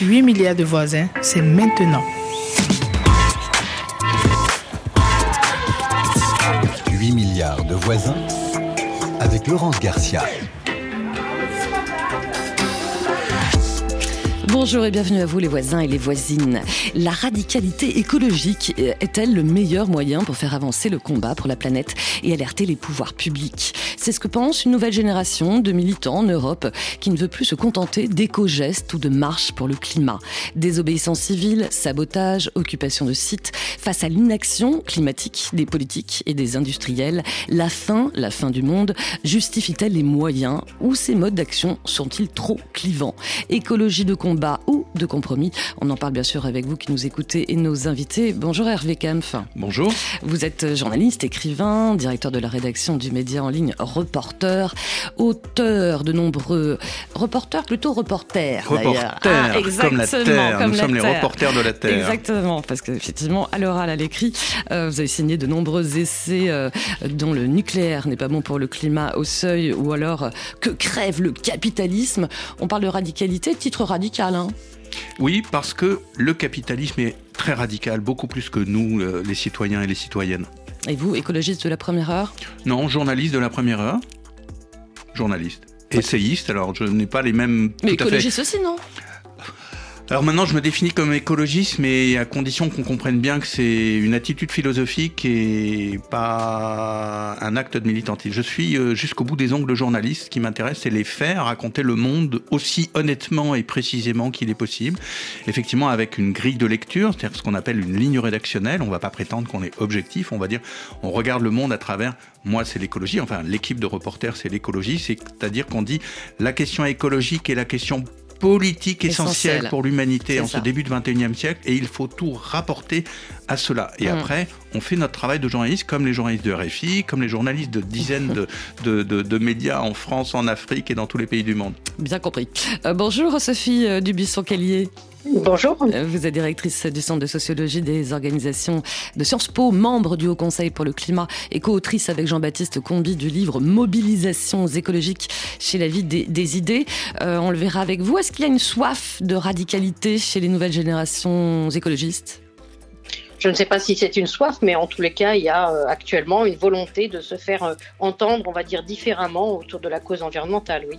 8 milliards de voisins, c'est maintenant. 8 milliards de voisins avec Laurence Garcia. Bonjour et bienvenue à vous les voisins et les voisines. La radicalité écologique est-elle le meilleur moyen pour faire avancer le combat pour la planète? Et alerter les pouvoirs publics C'est ce que pense une nouvelle génération de militants en Europe qui ne veut plus se contenter d'éco-gestes ou de marches pour le climat. Désobéissance civile, sabotage, occupation de sites, face à l'inaction climatique des politiques et des industriels, la fin, la fin du monde, justifie-t-elle les moyens ou ces modes d'action sont-ils trop clivants? Écologie de combat ou de compromis? On en parle bien sûr avec vous qui nous écoutez et nos invités. Bonjour Hervé Kempf. Bonjour. Vous êtes journaliste, écrivain, directeur de la rédaction du média en ligne Reporter, auteur de nombreux reporters, plutôt reporters. Reporters, ah, comme la Terre. nous sommes les reporters de la Terre. Exactement, parce qu'effectivement, à l'oral, à l'écrit, euh, vous avez signé de nombreux essais euh, dont le nucléaire n'est pas bon pour le climat au seuil ou alors que crève le capitalisme. On parle de radicalité, titre radical oui, parce que le capitalisme est très radical, beaucoup plus que nous, euh, les citoyens et les citoyennes. Et vous, écologiste de la première heure Non, journaliste de la première heure. Journaliste. Essayiste, alors je n'ai pas les mêmes... Mais écologiste aussi, non? Alors maintenant, je me définis comme écologiste, mais à condition qu'on comprenne bien que c'est une attitude philosophique et pas un acte de militantisme. Je suis euh, jusqu'au bout des ongles journaliste. Ce qui m'intéresse, c'est les faits, raconter le monde aussi honnêtement et précisément qu'il est possible. Effectivement, avec une grille de lecture, c'est-à-dire ce qu'on appelle une ligne rédactionnelle. On ne va pas prétendre qu'on est objectif. On va dire, on regarde le monde à travers moi, c'est l'écologie. Enfin, l'équipe de reporters, c'est l'écologie. C'est-à-dire qu'on dit la question écologique est la question politique essentielle pour l'humanité en ce début du 21e siècle et il faut tout rapporter à cela. Et mm. après, on fait notre travail de journaliste comme les journalistes de RFI, comme les journalistes de dizaines de, de, médias en France, en Afrique et dans tous les pays du monde. Bien compris. Euh, bonjour Sophie euh, Dubuisson-Kellier. Bonjour. Euh, vous êtes directrice du Centre de sociologie des organisations de Sciences Po, membre du Haut Conseil pour le climat et co-autrice avec Jean-Baptiste Combi du livre Mobilisations écologiques chez la vie des, idées. Euh, on le verra avec vous. Est-ce qu'il y a une soif de radicalité chez les nouvelles générations écologistes? Je ne sais pas si c'est une soif, mais en tous les cas, il y a euh, actuellement une volonté de se faire entendre, on va dire, différemment autour de la cause environnementale, oui.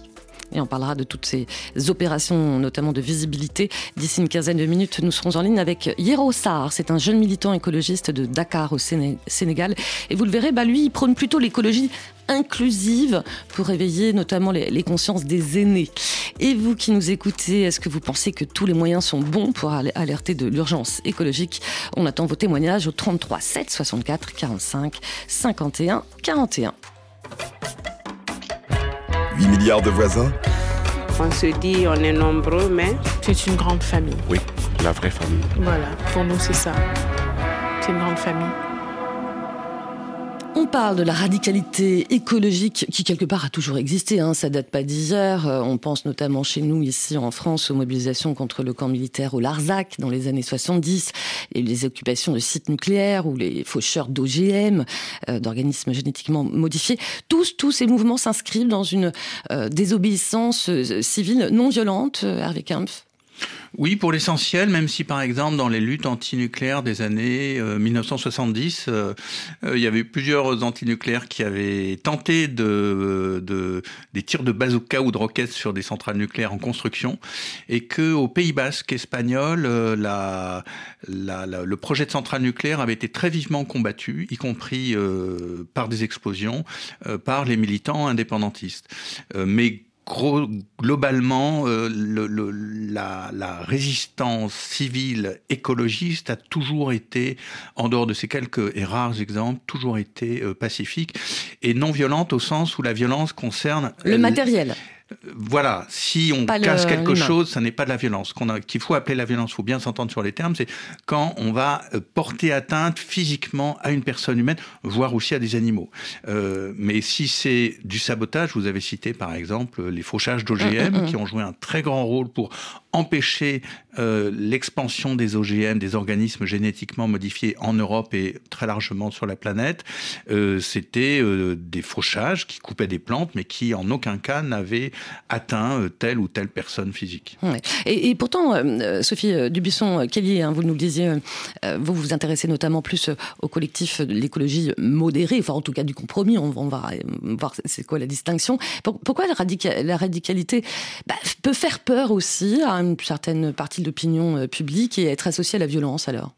Et on parlera de toutes ces opérations, notamment de visibilité. D'ici une quinzaine de minutes, nous serons en ligne avec Yero Sarr. C'est un jeune militant écologiste de Dakar au Sénégal. Et vous le verrez, bah, lui, il prône plutôt l'écologie inclusive pour réveiller notamment les, consciences des aînés. Et vous qui nous écoutez, est-ce que vous pensez que tous les moyens sont bons pour alerter de l'urgence écologique? On attend vos témoignages au 33 7 64 45 51 41. 8 milliards de voisins? On se dit on est nombreux, mais... C'est une grande famille. Oui, la vraie famille. Voilà, pour nous c'est ça. C'est une grande famille. Parle de la radicalité écologique qui quelque part a toujours existé, hein, ça date pas d'hier. Euh, on pense notamment chez nous ici en France aux mobilisations contre le camp militaire au Larzac dans les années 70 et les occupations de sites nucléaires ou les faucheurs d'OGM, euh, d'organismes génétiquement modifiés. Tous, tous ces mouvements s'inscrivent dans une euh, désobéissance civile non violente, Hervé Kempf oui, pour l'essentiel, même si par exemple dans les luttes antinucléaires des années 1970, euh, euh, euh, il y avait plusieurs antinucléaires qui avaient tenté de, de, des tirs de bazooka ou de roquettes sur des centrales nucléaires en construction, et que au Pays Basque espagnol, la, la, le projet de centrale nucléaire avait été très vivement combattu, y compris par des explosions, par les militants indépendantistes. mais globalement, euh, le, la, la, résistance civile écologiste a toujours été, en dehors de ces quelques et rares exemples, toujours été euh, pacifique et non violente au sens où la violence concerne le matériel voilà, si on casse quelque chose, ça n'est pas de la violence. Qu'il faut appeler la violence, il faut bien s'entendre sur les termes, c'est quand on va euh, porter atteinte physiquement à une personne humaine, voire aussi à des animaux. Euh, mais si c'est du sabotage, vous avez cité par exemple les fauchages d'OGM, mm, mm, mm. qui ont joué un très grand rôle pour empêcher euh, l'expansion des OGM, des organismes génétiquement modifiés en Europe et très largement sur la planète. Euh, C'était euh, des fauchages qui coupaient des plantes, mais qui en aucun cas n'avaient atteint telle ou telle personne physique. Et, pourtant, Sophie Dubisson-Kelly, hein, vous nous le disiez, vous vous intéressez notamment plus au collectif de l'écologie modérée, enfin en tout cas du compromis, on, va voir c'est quoi la distinction. Pourquoi la, la radicalité bah, peut faire peur aussi à une certaine partie de l'opinion publique et être associée à la violence alors?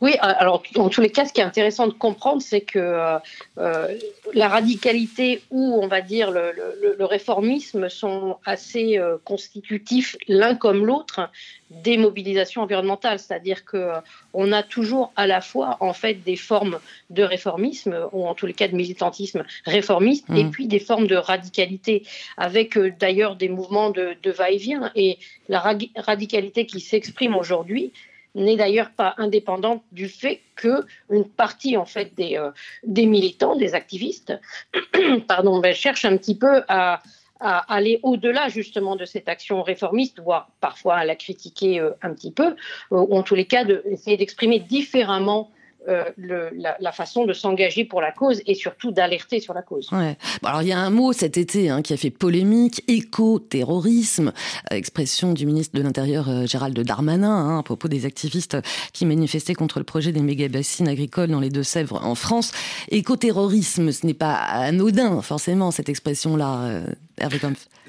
Oui, alors en tous les cas, ce qui est intéressant de comprendre, c'est que euh, euh, la radicalité ou, on va dire, le, réformisme sont assez euh, constitutifs l'un comme l'autre des mobilisations environnementales. C'est-à-dire que on a toujours à la fois, en fait, des formes de réformisme, ou en tous les cas de militantisme réformiste, et mmh. puis des formes de radicalité, avec d'ailleurs des mouvements de, de va-et-vient. Et la radicalité qui s'exprime aujourd'hui, n'est d'ailleurs pas indépendante du fait que une partie en fait des, euh, des militants, des activistes, pardon, ben, cherchent un petit peu à, aller au-delà justement de cette action réformiste, voire parfois à la critiquer euh, un petit peu, euh, ou en tous les cas d'essayer d'exprimer différemment euh, le, la, façon de s'engager pour la cause et surtout d'alerter sur la cause. Ouais. alors il y a un mot cet été hein, qui a fait polémique, éco-terrorisme, euh, expression du ministre de l'Intérieur euh, Gérald Darmanin hein, à propos des activistes qui manifestaient contre le projet des méga-bassines agricoles dans les Deux-Sèvres en France. Éco-terrorisme, ce n'est pas anodin forcément cette expression-là, Hervé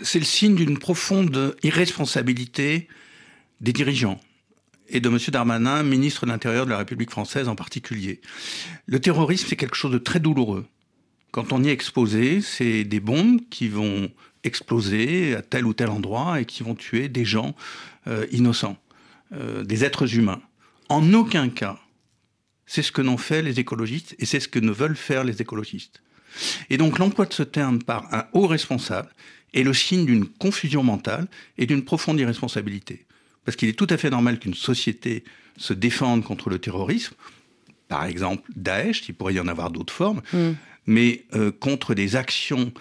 C'est le signe d'une profonde irresponsabilité des dirigeants et de M. Darmanin, ministre de l'Intérieur de la République française en particulier. Le terrorisme, c'est quelque chose de très douloureux. Quand on y est exposé, c'est des bombes qui vont exploser à tel ou tel endroit et qui vont tuer des gens euh, innocents, euh, des êtres humains. En aucun cas, c'est ce que n'ont fait les écologistes et c'est ce que ne veulent faire les écologistes. Et donc l'emploi de ce terme par un haut responsable est le signe d'une confusion mentale et d'une profonde irresponsabilité. Parce qu'il est tout à fait normal qu'une société se défende contre le terrorisme, par exemple Daesh, il pourrait y en avoir d'autres formes, mm. mais euh, contre des actions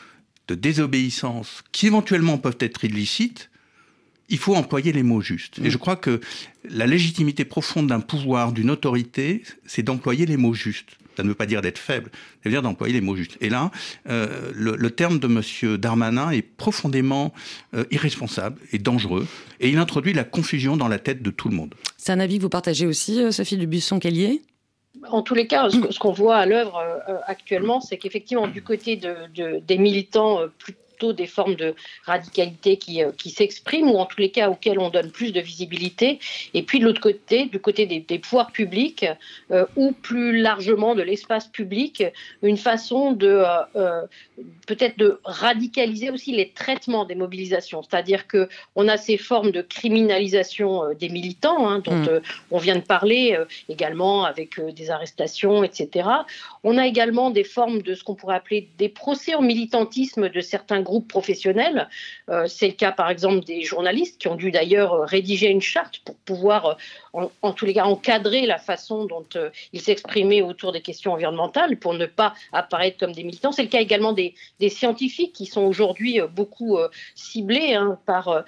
de désobéissance qui éventuellement peuvent être illicites, il faut employer les mots justes. Et mm. je crois que la légitimité profonde d'un pouvoir, d'une autorité, c'est d'employer les mots justes. Ça ne veut pas dire d'être faible, ça veut dire d'employer les mots justes. Et là, euh, le, terme de M. Darmanin est profondément euh, irresponsable et dangereux, et il introduit la confusion dans la tête de tout le monde. C'est un avis que vous partagez aussi, euh, Sophie Dubuisson-Kellier en tous les cas, ce qu'on voit à l'œuvre actuellement, c'est qu'effectivement, du côté de, des militants plus des formes de radicalité qui, euh, qui s'expriment, ou en tous les cas auxquelles on donne plus de visibilité. Et puis de l'autre côté, du côté des, pouvoirs publics, euh, ou plus largement de l'espace public, une façon de euh, peut-être de radicaliser aussi les traitements des mobilisations. C'est-à-dire que on a ces formes de criminalisation des militants, hein, dont mm. on vient de parler également avec des arrestations, etc. On a également des formes de ce qu'on pourrait appeler des procès au militantisme de certains groupes groupes professionnels. Euh, c'est le cas, par exemple, des journalistes qui ont dû d'ailleurs euh, rédiger une charte pour pouvoir, euh, en, tous les cas, encadrer la façon dont ils s'exprimaient autour des questions environnementales pour ne pas apparaître comme des militants. C'est le cas également des, scientifiques qui sont aujourd'hui beaucoup ciblés hein, par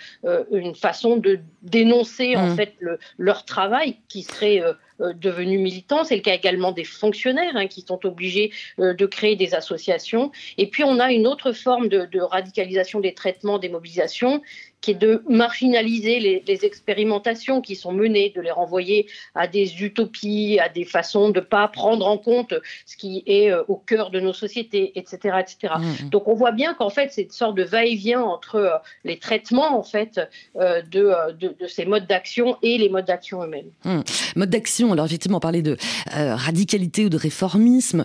une façon de dénoncer en mmh. fait leur travail qui serait devenus militants. C'est le cas également des fonctionnaires hein, qui sont obligés euh, de créer des associations. Et puis on a une autre forme de radicalisation des traitements, des mobilisations, qui est de marginaliser les, expérimentations qui sont menées, de les renvoyer à des utopies, à des façons de ne pas prendre en compte ce qui est euh, au cœur de nos sociétés, etc. etc. Mmh, mmh. Donc on voit bien qu'en fait, c'est une sorte de va-et-vient entre euh, les traitements en fait, euh, de, de, ces modes d'action et les modes d'action eux-mêmes. Mmh. Mode d'action, alors effectivement, parler de radicalité ou de réformisme,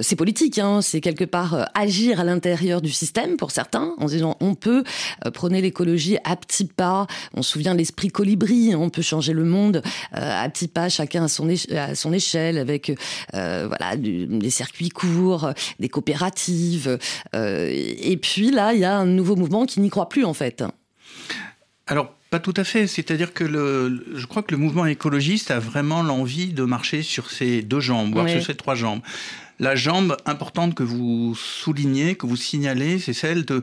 c'est politique, hein, c'est quelque part agir à l'intérieur du système pour certains, en disant on peut prôner l'écologie à petits pas. On se souvient l'esprit colibri, hein, on peut changer le monde euh, à petits pas, chacun à son, à son échelle, avec euh, voilà des circuits courts, des coopératives. Euh, et puis là, il y a un nouveau mouvement qui n'y croit plus en fait. Alors, pas tout à fait. C'est-à-dire que le, je crois que le mouvement écologiste a vraiment l'envie de marcher sur ses deux jambes, voire sur ses trois jambes. La jambe importante que vous soulignez, que vous signalez, c'est celle de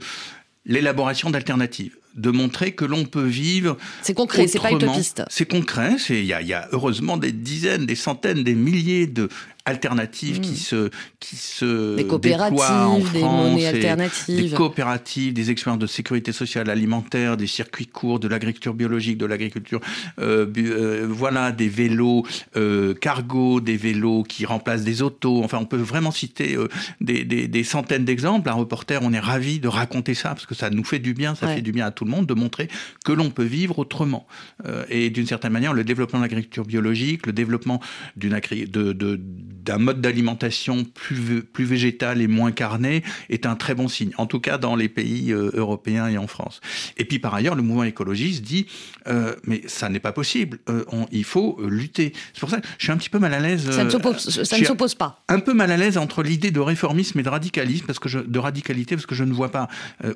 l'élaboration d'alternatives de montrer que l'on peut vivre. C'est concret, c'est pas utopiste. C'est concret. Il y, y a, heureusement des dizaines, des centaines, des milliers de alternatives qui Mm. se qui se Des déploient en coopératives, des France monnaies alternatives. des coopératives, des expériences de sécurité sociale alimentaire, des circuits courts, de l'agriculture biologique, de l'agriculture, euh, euh, voilà, des vélos euh, cargo, des vélos qui remplacent des autos. Enfin, on peut vraiment citer des, des- des centaines d'exemples. Un reporter, on est ravi de raconter ça parce que ça nous fait du bien, ça Ouais. fait du bien à tout le monde de montrer que l'on peut vivre autrement. Et d'une certaine manière, le développement de l'agriculture biologique, le développement d'une de- de- d'un mode d'alimentation plus, plus végétal et moins carné est un très bon signe, en tout cas dans les pays euh, européens et en France. Et puis par ailleurs, le mouvement écologiste dit, euh, mais ça n'est pas possible, euh, on- il faut lutter. C'est pour ça que je suis un petit peu mal à l'aise. Ça ne s'oppose- pas. un peu mal à l'aise entre l'idée de réformisme et de radicalisme, parce que je, de radicalité, parce que je ne vois pas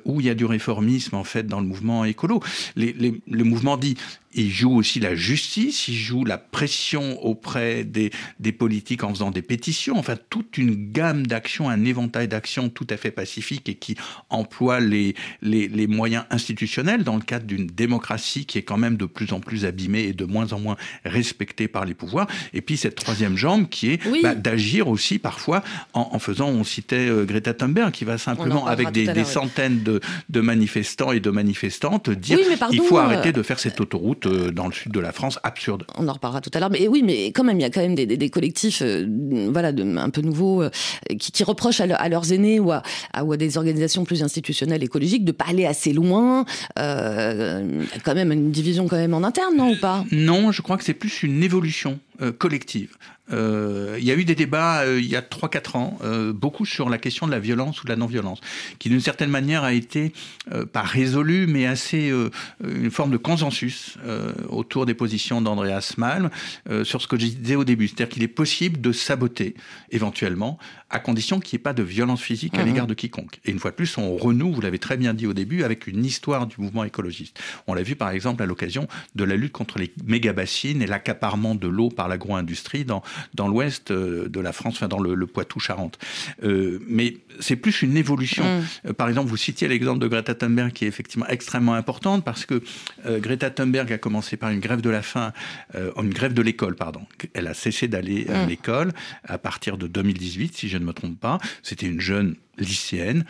où il y a du réformisme en fait dans le mouvement écolo. Les, les- le mouvement dit, il joue aussi la justice, il joue la pression auprès des, des politiques en faisant des pétitions, enfin toute une gamme d'actions, un éventail d'actions tout à fait pacifiques et qui emploie les, les, les moyens institutionnels dans le cadre d'une démocratie qui est quand même de plus en plus abîmée et de moins en moins respectée par les pouvoirs. Et puis cette troisième jambe qui est Oui. bah, d'agir aussi parfois en, en faisant, on citait euh, Greta Thunberg, qui va simplement, avec des, centaines de, de manifestants et de manifestantes, dire Oui, pardon, il faut euh, arrêter de faire cette autoroute euh, dans le sud de la France absurde. On en reparlera tout à l'heure. Mais oui, mais quand même, il y a quand même des, des- des collectifs, euh, voilà, de, un peu nouveaux, euh, qui, qui reprochent à, leur- à leurs aînés ou à, à- ou à des organisations plus institutionnelles écologiques de pas aller assez loin. Euh, il y a quand même une division quand même en interne, non ou pas? Non, je crois que c'est plus une évolution collective. Euh, il y a eu des débats euh, il y a 3-4 ans, euh, beaucoup sur la question de la violence ou de la non-violence, qui d'une certaine manière a été euh, pas résolue, mais assez euh, une forme de consensus euh, autour des positions d'Andreas Malm sur ce que je disais au début, c'est-à-dire qu'il est possible de saboter éventuellement, à condition qu'il n'y ait pas de violence physique à Mhm. l'égard de quiconque. Et une fois de plus, on renoue, vous l'avez très bien dit au début, avec une histoire du mouvement écologiste. On l'a vu par exemple à l'occasion de la lutte contre les méga-bassines et l'accaparement de l'eau par l'agro-industrie dans, dans l'ouest euh, de la France, enfin dans le, le Poitou-Charentes. Euh, mais c'est plus une évolution. Mm. Euh, Par exemple, vous citiez l'exemple de Greta Thunberg qui est effectivement extrêmement importante parce que euh, Greta Thunberg a commencé par une grève de la faim, euh, une grève de l'école, pardon. Elle a cessé d'aller à Mm. l'école à partir de 2018, si je ne me trompe pas. C'était une jeune lycéenne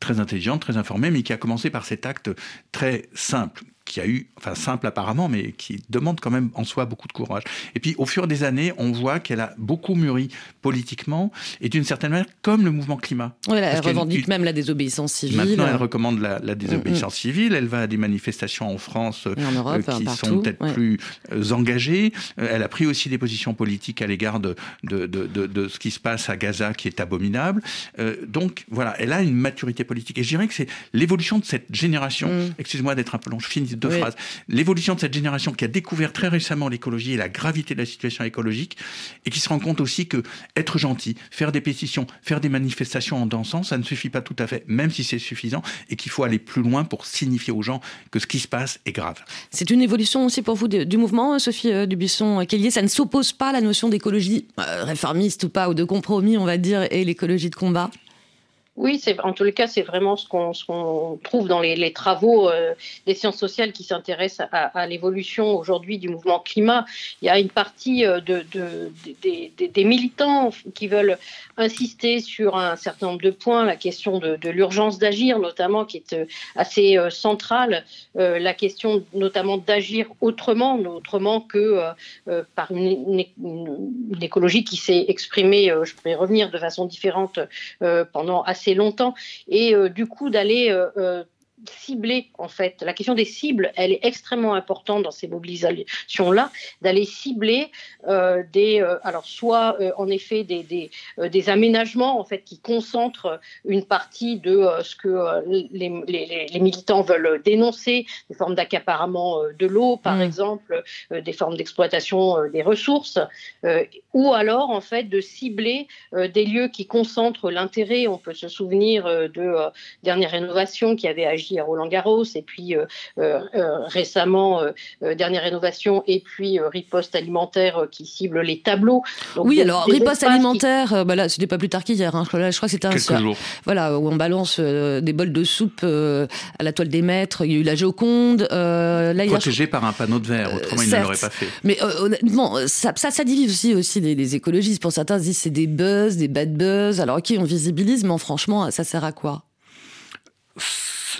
très intelligente, très informée, mais qui a commencé par cet acte très simple qui a eu, enfin simple apparemment, mais qui demande quand même en soi beaucoup de courage. Et puis au fur des années, on voit qu'elle a beaucoup mûri politiquement et d'une certaine manière comme le mouvement climat. Elle une- revendique même la désobéissance civile. Maintenant, elle recommande la, la désobéissance Mm, civile. Elle va à des manifestations en France en Europe, euh, qui partout, sont peut-être ouais. plus euh, engagées. Euh, elle a pris aussi des positions politiques à l'égard de, de, de, de, de ce qui se passe à Gaza, qui est abominable. Euh, donc voilà, elle a une maturité politique. Et je dirais que c'est l'évolution de cette génération. Mm. Excuse-moi d'être un peu long, je finis deux Oui. phrases. L'évolution de cette génération qui a découvert très récemment l'écologie et la gravité de la situation écologique et qui se rend compte aussi que être gentil, faire des pétitions, faire des manifestations en dansant, ça ne suffit pas tout à fait, même si c'est suffisant, et qu'il faut aller plus loin pour signifier aux gens que ce qui se passe est grave. C'est une évolution aussi pour vous du mouvement, Sophie euh, Dubuisson-Kellier. Ça ne s'oppose pas à la notion d'écologie euh, réformiste ou pas, ou de compromis, on va dire, et l'écologie de combat? Oui, en tous les cas, c'est vraiment ce qu'on trouve dans les, travaux euh, des sciences sociales qui s'intéressent à, l'évolution aujourd'hui du mouvement climat. Il y a une partie euh, de, de- des- militants qui veulent insister sur un certain nombre de points, la question de, l'urgence d'agir notamment, qui est euh, assez centrale, la question notamment d'agir autrement, autrement que par une, une- écologie qui s'est exprimée, je y revenir de façon différente pendant assez longtemps, et euh, du coup d'aller euh, euh, cibler en fait la question des cibles elle est extrêmement importante dans ces mobilisations là d'aller cibler euh, des euh, alors soit euh, en effet des, des, des aménagements en fait qui concentrent une partie de ce que les, les- militants veulent dénoncer des formes d'accaparement de l'eau par Mm. exemple des formes d'exploitation des ressources ou alors en fait de cibler des lieux qui concentrent l'intérêt. On peut se souvenir de dernière rénovation qui avait agi à Roland Garros, et puis récemment, dernière rénovation, et puis riposte alimentaire qui cible les tableaux. oui, alors riposte alimentaire, bah là, c'était pas plus tard qu'hier. Hein. je crois que c'était un soir. Voilà, où on balance des bols de soupe à la toile des maîtres. Il y a eu la Joconde. là, Protégé par un panneau de verre, autrement il ne l'aurait pas fait. Mais honnêtement, ça, ça, ça, divise aussi, aussi les, écologistes. Pour certains, ils disent c'est des buzz, des bad buzz. Alors, ok, on visibilise, mais franchement, ça sert à quoi?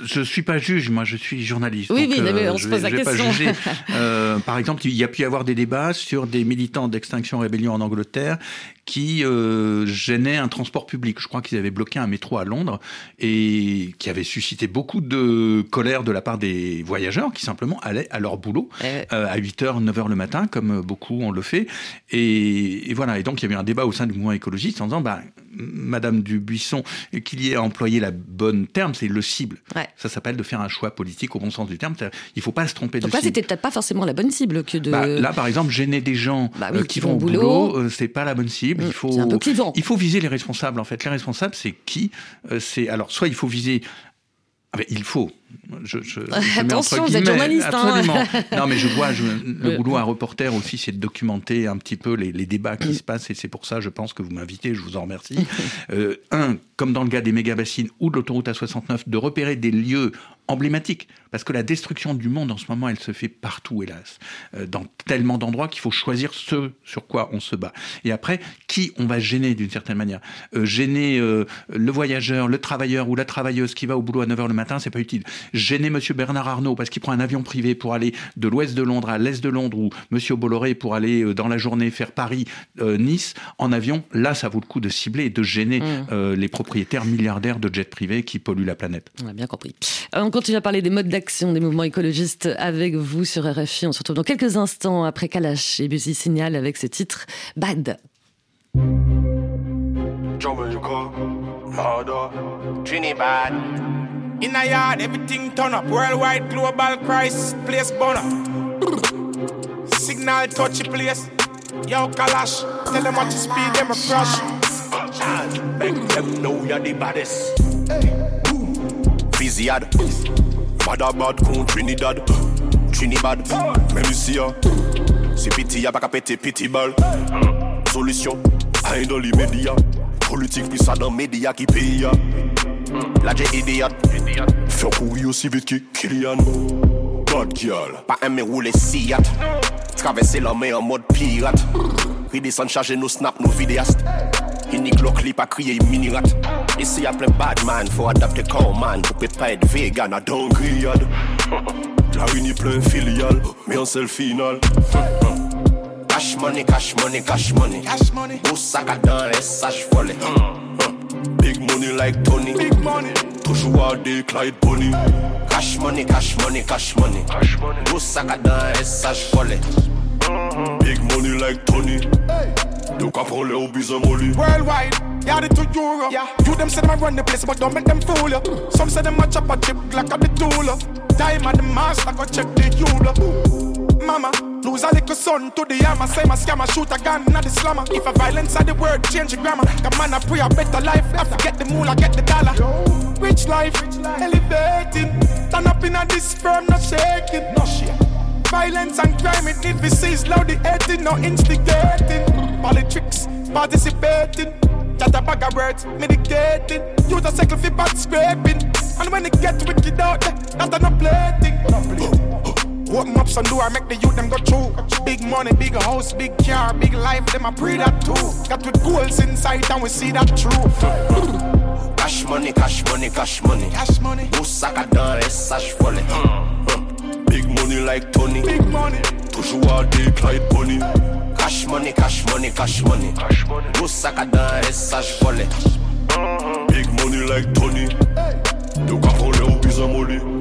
Je suis pas juge, moi je suis journaliste. Oui, oui, mais on se pose la question. Pas juger. Euh, par exemple, il y a pu y avoir des débats sur des militants d'Extinction Rébellion en Angleterre qui euh, gênaient un transport public. Je crois qu'ils avaient bloqué un métro à Londres et qui avait suscité beaucoup de colère de la part des voyageurs qui simplement allaient à leur boulot euh, à 8h, 9h le matin, comme beaucoup on le fait. Et, voilà. Et donc il y avait un débat au sein du mouvement écologiste en disant, bah, Madame Dubuisson, qu'il y ait employé la bonne terme, c'est le cible. Ça s'appelle de faire un choix politique au bon sens du terme. Il ne faut pas se tromper Donc de là, c'était peut-être pas forcément la bonne cible que de. Bah, là, par exemple, gêner des gens bah euh, qui, vont au boulot, euh, c'est pas la bonne cible. il faut. Un peu il faut viser les responsables. En fait, les responsables, c'est qui? Euh, C'est alors soit il faut viser ah ben, il faut. Je, je, Attention, vous êtes journaliste. Hein. Absolument. non, mais je vois, le boulot à reporter aussi, c'est de documenter un petit peu les, débats qui se passent, et c'est pour ça, je pense, que vous m'invitez, je vous en remercie. Euh, un, comme dans le cas des méga-bassines ou de l'autoroute A69, de repérer des lieux emblématiques, parce que la destruction du monde en ce moment, elle se fait partout, hélas, euh, dans tellement d'endroits qu'il faut choisir ce sur quoi on se bat. Et après, qui on va gêner d'une certaine manière? Euh, Gêner le voyageur, le travailleur ou la travailleuse qui va au boulot à 9h le matin, c'est pas utile gêner Monsieur Bernard Arnault parce qu'il prend un avion privé pour aller de l'ouest de Londres à l'est de Londres ou Monsieur Bolloré pour aller euh, dans la journée faire Paris-Nice euh, en avion, là, ça vaut le coup de cibler et de gêner mmh. euh, les propriétaires milliardaires de jets privés qui polluent la planète. On a bien compris. On continue à parler des modes d'action des mouvements écologistes avec vous sur RFI. On se retrouve dans quelques instants après Kalash et Busy Signal avec ce titre Bad. Trinidad. In a yard, everything turn up. Worldwide global crisis, place burn up. Signal touchy place. Yo, Kalash, tell them what you speed, them a crush. Make them know you're the baddest. Hey. Viziad. Bad bad con Trinidad. Trinidad. Ici, c'est piti, y'a pas qu'à péter piti ball. Solution, rien dans les médias. Politique, puis ça dans médias qui payent. La j'ai idiot. Fais courir aussi vite que Kylian. Bad girl. Pas aimer rouler Siat. Traverser la mer en mode pirate. Redescendre charger nos snaps, nos vidéastes. Unique le clip à crier mini rat. Ici y'a plein bad man, faut adapter comme man. Pour peut pas être vegan à grillade. La uni plein filial, mais en seul final. Cash money, cash money, cash money. Cash money. Boussaka dans les sages volés. Big money like Tony. Big money. Toujours à des Clyde Bonnie. Cash money, cash money, cash money. Cash money. Boussaka dans les sages volés. Big money like Tony. Hey. You can pull your business money. Worldwide, yeah, the two euro. Yeah. You them say them I run the place, but don't make them fool you. Some say them a chop a chip like a the tool. At the master, go check the Euro. Mama, lose a little son to the hammer. Say my scammer, shoot a gun, not the slammer. If a violence are the word, change the grammar. Come on, I pray a better life. To get the moolah, get the dollar. Rich life, elevating. Turn up in a this firm, not shaking. No shit. Violence and crime, it need to cease. Loud the hating, no instigating. Politics, participating. Just a bag of words, medicating. Use a cycle for bad scraping. And when it get wicked out there, that's not plating. Open up some door, make the youth them go through. Big money, big house, big car, big life, them I pray that too. Got with goals inside and we see that true. Cash money, cash money, cash money. Cash money. Boussaka dans les sages volés. Hmm. Hmm. Big money like Tony. Big money. Toujours à des Clyde Bonnie. Cash money, cash money, cash money. Cash money. Boussaka dans les sages volés. Big money like Tony. Hey. À voler au bizarre molly.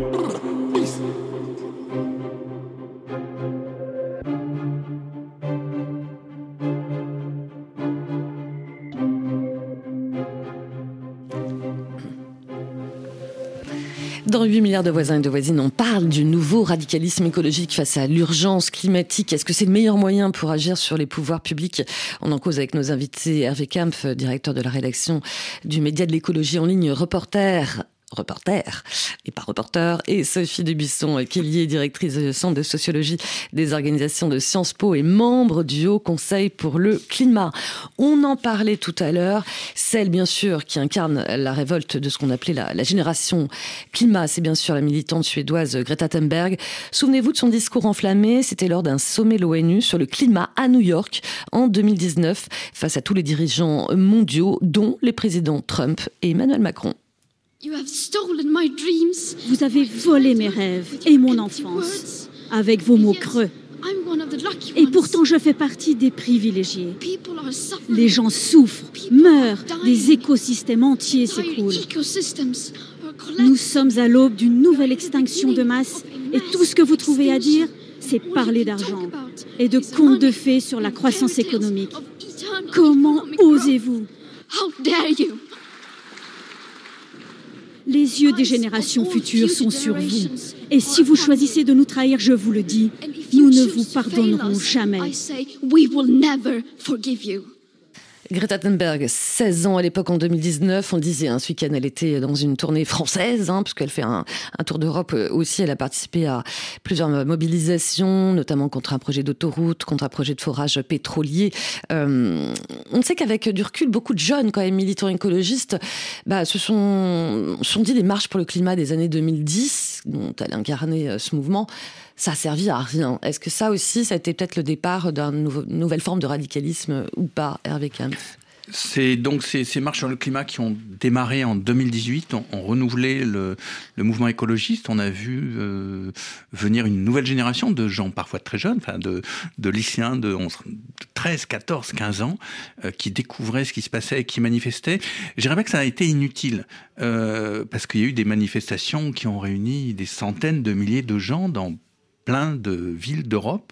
Dans 8 milliards de voisins et de voisines, on parle du nouveau radicalisme écologique face à l'urgence climatique. Est-ce que c'est le meilleur moyen pour agir sur les pouvoirs publics? On en cause avec nos invités Hervé Kampf, directeur de la rédaction du Média de l'écologie en ligne, reporter reporter et pas reporter, et Sophie Dubisson, qui est directrice du Centre de sociologie des organisations de Sciences Po et membre du Haut Conseil pour le climat. On en parlait tout à l'heure, celle bien sûr qui incarne la révolte de ce qu'on appelait la, la génération climat, c'est bien sûr la militante suédoise Greta Thunberg. Souvenez-vous de son discours enflammé, c'était lors d'un sommet de l'ONU sur le climat à New York en 2019, face à tous les dirigeants mondiaux, dont les présidents Trump et Emmanuel Macron. Vous avez volé mes rêves et mon enfance avec vos mots creux. Et pourtant, je fais partie des privilégiés. Les gens souffrent, meurent, des écosystèmes entiers s'écroulent. Nous sommes à l'aube d'une nouvelle extinction de masse et tout ce que vous trouvez à dire, c'est parler d'argent et de contes de fées sur la croissance économique. Comment osez-vous les yeux des générations futures sont sur vous. Et si vous choisissez de nous trahir, je vous le dis, nous ne vous pardonnerons jamais. Greta Thunberg, 16 ans à l'époque en 2019. On le disait, hein, ce week-end, elle était dans une tournée française, hein, puisqu'elle fait un, tour d'Europe euh, aussi. Elle a participé à plusieurs mobilisations, notamment contre un projet d'autoroute, contre un projet de forage pétrolier. Euh, on sait qu'avec du recul, beaucoup de jeunes, quand même, militants écologistes, bah, se sont, sont dit des marches pour le climat des années 2010, dont elle incarnait euh, ce mouvement ça a servi à rien. Est-ce que ça aussi, ça a été peut-être le départ d'une nouvelle forme de radicalisme ou pas, Hervé Kampf c'est donc ces, marches sur le climat qui ont démarré en 2018, ont, renouvelé le, mouvement écologiste. On a vu euh, venir une nouvelle génération de gens parfois très jeunes, enfin de, lycéens de, 11, de 13, 14, 15 ans, euh, qui découvraient ce qui se passait et qui manifestaient. Je dirais pas que ça a été inutile, euh, parce qu'il y a eu des manifestations qui ont réuni des centaines de milliers de gens dans plein de villes d'Europe,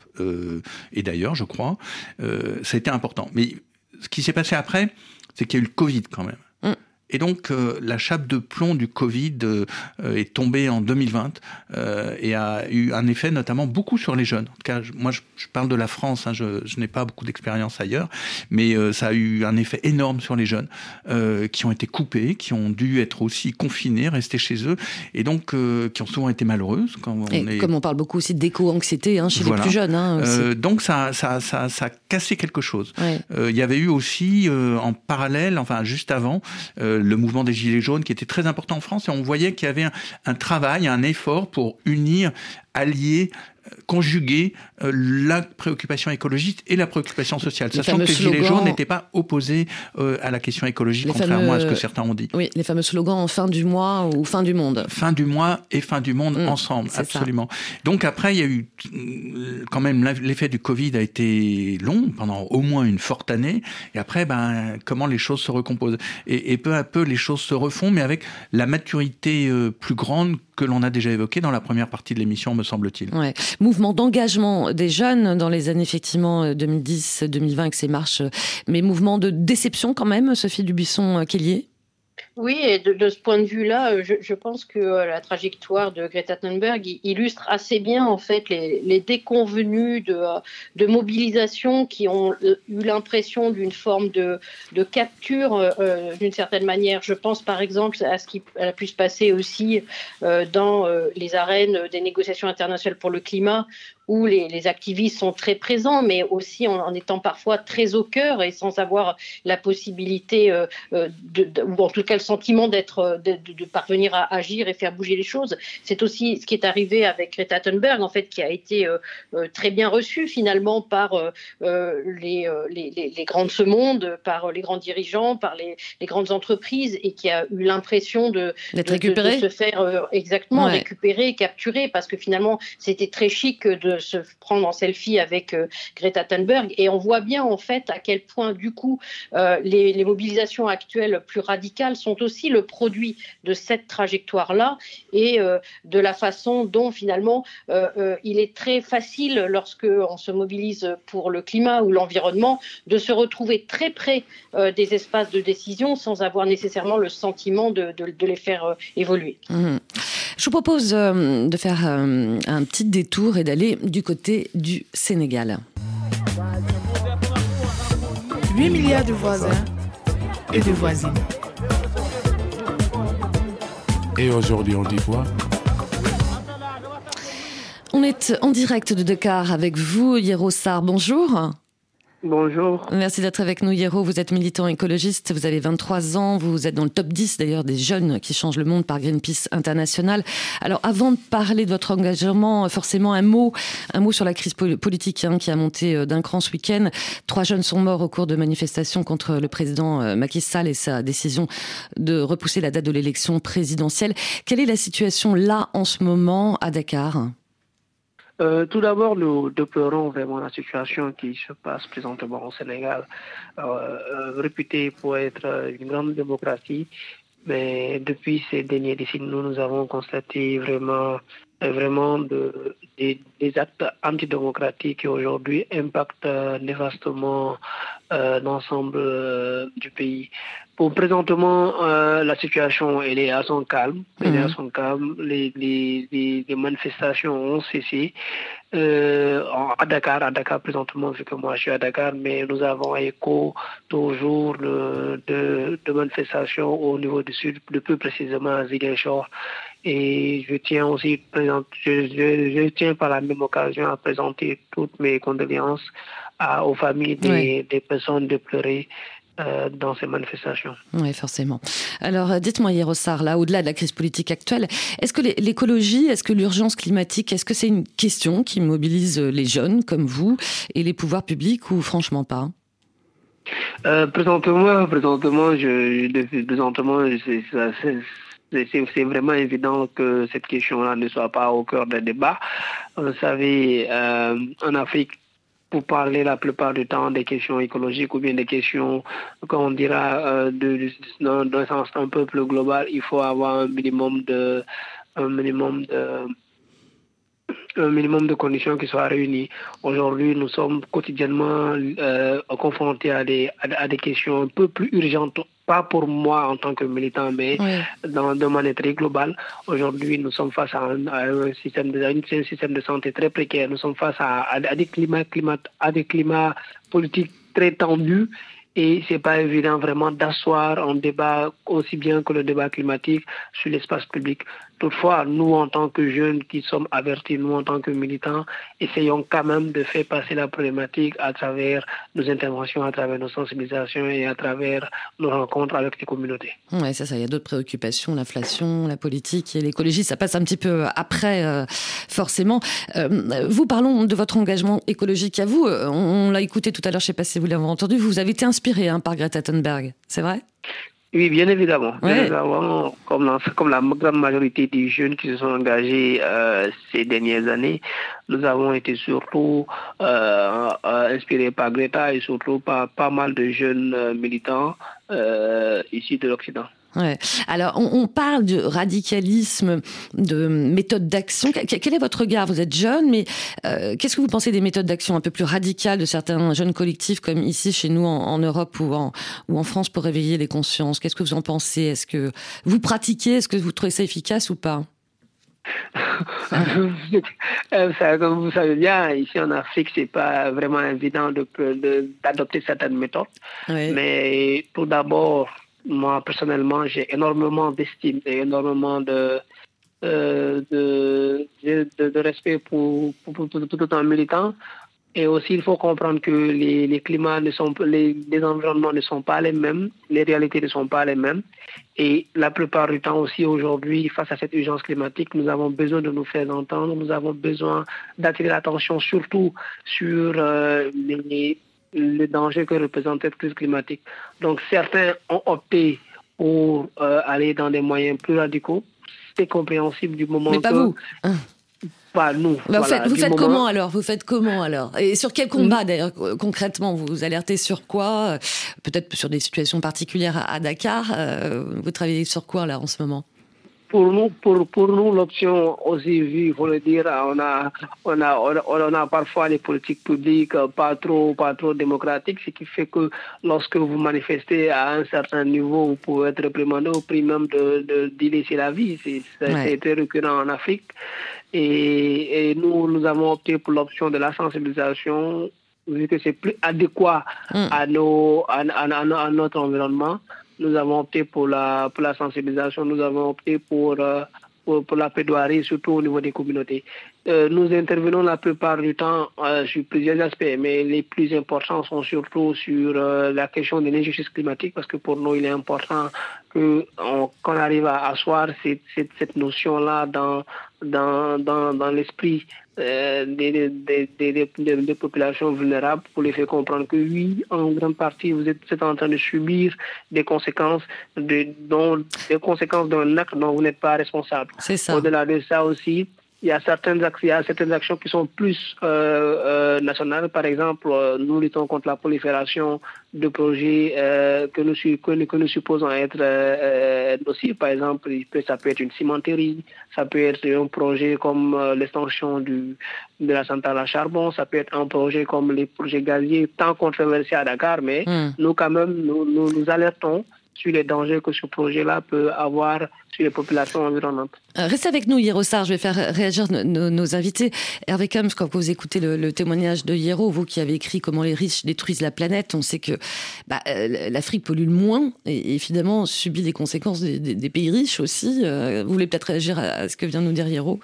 et d'ailleurs, je crois. Ça a été important. Mais ce qui s'est passé après, c'est qu'il y a eu le Covid quand même. Et donc, euh, la chape de plomb du Covid euh, est tombée en 2020 euh, et a eu un effet notamment beaucoup sur les jeunes. En tout cas, je, moi, je, je, parle de la France, hein, je, je n'ai pas beaucoup d'expérience ailleurs, mais ça a eu un effet énorme sur les jeunes qui ont été coupés, qui ont dû être aussi confinés, rester chez eux, et donc qui ont souvent été malheureuses. Quand on et est... comme on parle beaucoup aussi d'éco-anxiété hein, chez Voilà. les plus jeunes. Hein, donc, ça, ça, ça, ça a cassé quelque chose. Ouais. Il y avait eu aussi, en parallèle, enfin juste avant, le mouvement des Gilets jaunes qui était très important en France et on voyait qu'il y avait un, un travail, un effort pour unir, allier conjuguer euh, la préoccupation écologiste et la préoccupation sociale, Les sachant que les fameux Gilets jaunes n'étaient pas opposés euh, à la question écologique, contrairement à ce fameux- que certains ont dit. Oui, les fameux slogans en fin du mois ou fin du monde. Fin du mois et fin du monde Mm, ensemble, ça. absolument. Donc après, il y a eu euh, quand même l'effet du Covid a été long pendant au moins une forte année. Et après, ben comment les choses se recomposent et, et peu à peu les choses se refont, mais avec la maturité euh, plus grande que l'on a déjà évoquée dans la première partie de l'émission, me semble-t-il. Mouvement d'engagement des jeunes dans les années effectivement 2010-2020 avec ces marches, mais mouvement de déception quand même, Sophie Dubuisson-Kellier Oui, et de, ce point de vue-là, euh, je, pense que euh, la trajectoire de Greta Thunberg illustre assez bien en fait les, les déconvenus de, euh, de mobilisation qui ont eu l'impression d'une forme de, capture d'une certaine manière. Je pense par exemple à ce qui a pu se passer aussi dans les arènes des négociations internationales pour le climat où les, les activistes sont très présents, mais aussi en, en étant parfois très au cœur et sans avoir la possibilité, euh, euh, de, de- ou en tout cas le sentiment d'être, euh, de, parvenir à agir et faire bouger les choses. C'est aussi ce qui est arrivé avec Greta Thunberg, en fait, qui a été euh, très bien reçu finalement par euh, les, les, les, grands de ce monde, par les grands dirigeants, par les, grandes entreprises, et qui a eu l'impression de, se faire exactement Ouais. récupérer, capturer, parce que finalement c'était très chic de se prendre en selfie avec euh, Greta Thunberg, et on voit bien en fait à quel point du coup euh, les, mobilisations actuelles plus radicales sont aussi le produit de cette trajectoire-là et euh, de la façon dont finalement euh, euh, il est très facile lorsque on se mobilise pour le climat ou l'environnement de se retrouver très près euh, des espaces de décision sans avoir nécessairement le sentiment de, les faire euh, évoluer. Mhm. Je vous propose euh, de faire euh, un petit détour et d'aller du côté du Sénégal. 8 milliards de voisins et de voisines. Et aujourd'hui, on dit quoi? On est en direct de Dakar avec vous, Yero Sar. Bonjour. Bonjour. Merci d'être avec nous, Hiro. Vous êtes militant écologiste, vous avez 23 ans, vous êtes dans le top 10 d'ailleurs des jeunes qui changent le monde par Greenpeace International. Alors avant de parler de votre engagement, forcément un mot, un mot sur la crise politique hein, qui a monté euh, d'un cran ce week-end. Trois jeunes sont morts au cours de manifestations contre le président euh, Macky Sall et sa décision de repousser la date de l'élection présidentielle. Quelle est la situation là en ce moment à Dakar? Euh, tout d'abord, nous déplorons vraiment la situation qui se passe présentement au Sénégal, euh, euh, réputé pour être une grande démocratie. Mais depuis ces derniers décennies, nous, avons constaté vraiment, vraiment de, des, actes antidémocratiques qui aujourd'hui impactent néfastement l'ensemble du pays. Pour présentement, euh, la situation elle est à son calme. Elle est à mhm. son calme. Les, les, les, manifestations ont cessé euh, à Dakar. À Dakar présentement, vu que moi je suis à Dakar, mais nous avons écho toujours de, de, manifestations au niveau du sud, le plus précisément à Ziguinchor. Et je tiens aussi, je, je, tiens par la même occasion à présenter toutes mes condoléances à, aux familles des, des personnes déplorées euh, dans ces manifestations. Oui, forcément. Alors, euh, dites-moi, Yerossar, là, au-delà de la crise politique actuelle, est-ce que l'écologie, est-ce que l'urgence climatique, est-ce que c'est une question qui mobilise les jeunes comme vous et les pouvoirs publics ou franchement pas? Euh, présentement, présentement, je, présentement, c'est vraiment évident que cette question-là ne soit pas au cœur des débats. Vous savez, en Afrique, pour parler la plupart du temps des questions écologiques ou bien des questions, qu'on dira, euh, d'un sens un peu plus global, il faut avoir un minimum de, un minimum de, un minimum de conditions qui soient réunies. Aujourd'hui, nous sommes quotidiennement euh, confrontés à des, à, des questions un peu plus urgentes, pas pour moi en tant que militant, mais dans, de manière très globale. Aujourd'hui, nous sommes face à un, système de, un système de santé très précaire. Nous sommes face à, à, des climats, climat, à des climats politiques très tendus et c'est pas évident vraiment d'asseoir un débat aussi bien que le débat climatique sur l'espace public. Toutefois, nous, en tant que jeunes qui sommes avertis, nous, en tant que militants, essayons quand même de faire passer la problématique à travers nos interventions, à travers nos sensibilisations et à travers nos rencontres avec les communautés. Oui, ça, ça, il y a d'autres préoccupations, l'inflation, la politique et l'écologie, ça passe un petit peu après, euh, forcément. Euh, vous, parlons de votre engagement écologique à vous. Euh, on, l'a écouté tout à l'heure, je ne sais pas si vous l'avez entendu, vous avez été inspiré hein, par Greta Thunberg, c'est vrai? Oui, bien évidemment. comme, la, comme, la, grande majorité des jeunes qui se sont engagés euh, ces dernières années, nous avons été surtout euh, euh, inspirés par Greta et surtout par pas mal de jeunes militants ici de l'Occident. Ouais. Alors, on, parle de radicalisme, de méthode d'action. Quel est votre regard? Vous êtes jeune, mais euh, qu'est-ce que vous pensez des méthodes d'action un peu plus radicales de certains jeunes collectifs, comme ici chez nous en, Europe ou en, ou en France, pour réveiller les consciences? Qu'est-ce que vous en pensez? Est-ce que vous pratiquez? Est-ce que vous trouvez ça efficace ou pas? Comme vous savez bien, ici en Afrique, c'est pas vraiment évident d'adopter de, certaines méthodes. Mais tout d'abord, moi, personnellement, j'ai énormément d'estime et énormément de, euh, respect pour, pour, tout un militant. Et aussi, il faut comprendre que les, les climats ne sont les, les environnements ne sont pas les mêmes, les réalités ne sont pas les mêmes. Et la plupart du temps aussi aujourd'hui, face à cette urgence climatique, nous avons besoin de nous faire entendre, nous avons besoin d'attirer l'attention surtout sur euh, les, le danger que représente cette crise climatique. Donc certains ont opté pour euh, aller dans des moyens plus radicaux. C'est compréhensible du moment Mais pas vous. Pas nous. Bah, vous faites, comment alors? Vous faites comment alors? Et sur quel combat d'ailleurs concrètement? Vous vous alertez sur quoi? Peut-être sur des situations particulières à, Dakar. Euh, vous travaillez sur quoi là en ce moment? Pour nous, pour, pour nous l'option aussi vue, il faut le dire, on a, on a, on a parfois des politiques publiques pas trop, pas trop démocratiques, ce qui fait que lorsque vous manifestez à un certain niveau, vous pouvez être réprimandé au prix même de, de laisser la vie. C'est très récurrent en Afrique. Et, et, nous, nous avons opté pour l'option de la sensibilisation, vu que c'est plus adéquat mm. à, nos, à, à, à, notre environnement nous avons opté pour la, pour la sensibilisation, nous avons opté pour, pour, la plaidoirie, surtout au niveau des communautés. nous intervenons la plupart du temps sur plusieurs aspects, mais les plus importants sont surtout sur la question de l'injustice climatique, parce que pour nous, il est important qu'on arrive à asseoir cette, cette, cette notion-là dans, dans, dans, dans l'esprit euh, des, des, des, des, populations vulnérables pour les faire comprendre que oui, en grande partie, vous êtes, vous êtes en train de subir des conséquences de, dont, des conséquences d'un acte dont vous n'êtes pas responsable. C'est ça. Au-delà de ça aussi, il y a certaines, il y a certaines actions qui sont plus euh, euh, nationales. Par exemple, euh, nous luttons contre la prolifération de projets que, nous, que, que, nous supposons être nocifs. Par exemple, ça peut être une cimenterie, ça peut être un projet comme l'extension de la centrale à charbon, ça peut être un projet comme les projets gaziers, tant controversés à Dakar, mais hmm. nous, quand même, nous, nous, nous alertons sur les dangers que ce projet-là peut avoir sur les populations environnantes. Euh, restez avec nous, Sar. Je vais faire réagir nos, invités. Hervé Kams, quand vous écoutez le, témoignage de Hiero, vous qui avez écrit Comment les riches détruisent la planète, on sait que bah, euh, l'Afrique pollue le moins et, évidemment subit les conséquences des, pays riches aussi. Euh, vous voulez peut-être réagir à, ce que vient de nous dire Hiero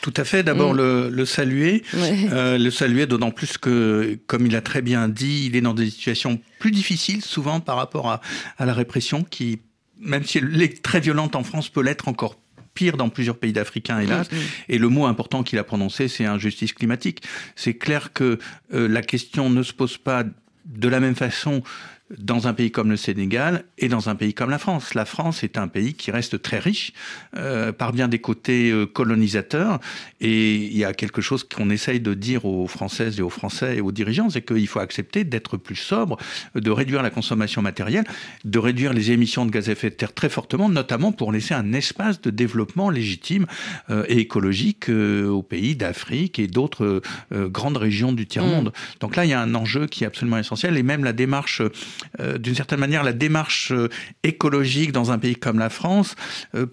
Tout à fait. D'abord, mm. le, saluer. le saluer d'autant plus que, comme il a très bien dit, il est dans des situations plus difficiles souvent par rapport à, à la répression qui même si elle est très violente en France, peut l'être encore pire dans plusieurs pays d'Africains, hélas. Et le mot important qu'il a prononcé, c'est injustice climatique. C'est clair que euh, la question ne se pose pas de la même façon dans un pays comme le Sénégal et dans un pays comme la France. La France est un pays qui reste très riche euh, par bien des côtés euh, colonisateurs et il y a quelque chose qu'on essaye de dire aux Françaises et aux Français et aux dirigeants, c'est qu'il faut accepter d'être plus sobre, de réduire la consommation matérielle, de réduire les émissions de gaz à effet de terre très fortement, notamment pour laisser un espace de développement légitime euh, et écologique euh, aux pays d'Afrique et d'autres grandes régions du tiers-monde. Mm. Donc là, il y a un enjeu qui est absolument essentiel et même la démarche euh, d'une certaine manière, la démarche euh, écologique dans un pays comme la France euh,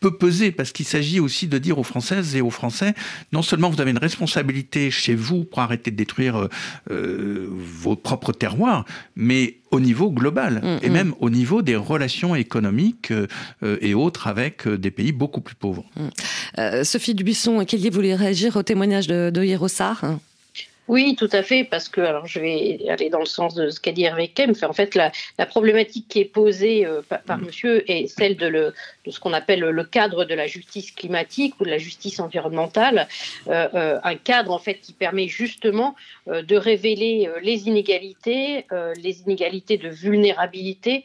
peut peser parce qu'il s'agit aussi de dire aux Françaises et aux Français non seulement vous avez une responsabilité chez vous pour arrêter de détruire vos propres terroirs, mais au niveau global mm, et mm. même au niveau des relations économiques et autres avec des pays beaucoup plus pauvres. Mm. Sophie Dubuisson, vous voulez réagir au témoignage de, de oui, tout à fait, parce que alors je vais aller dans le sens de ce qu'a dit Hervé Kempf. En fait, la, problématique qui est posée euh, par, Monsieur est celle de, le, de ce qu'on appelle le cadre de la justice climatique ou de la justice environnementale, euh, euh, un cadre en fait qui permet justement de révéler les inégalités, les inégalités de vulnérabilité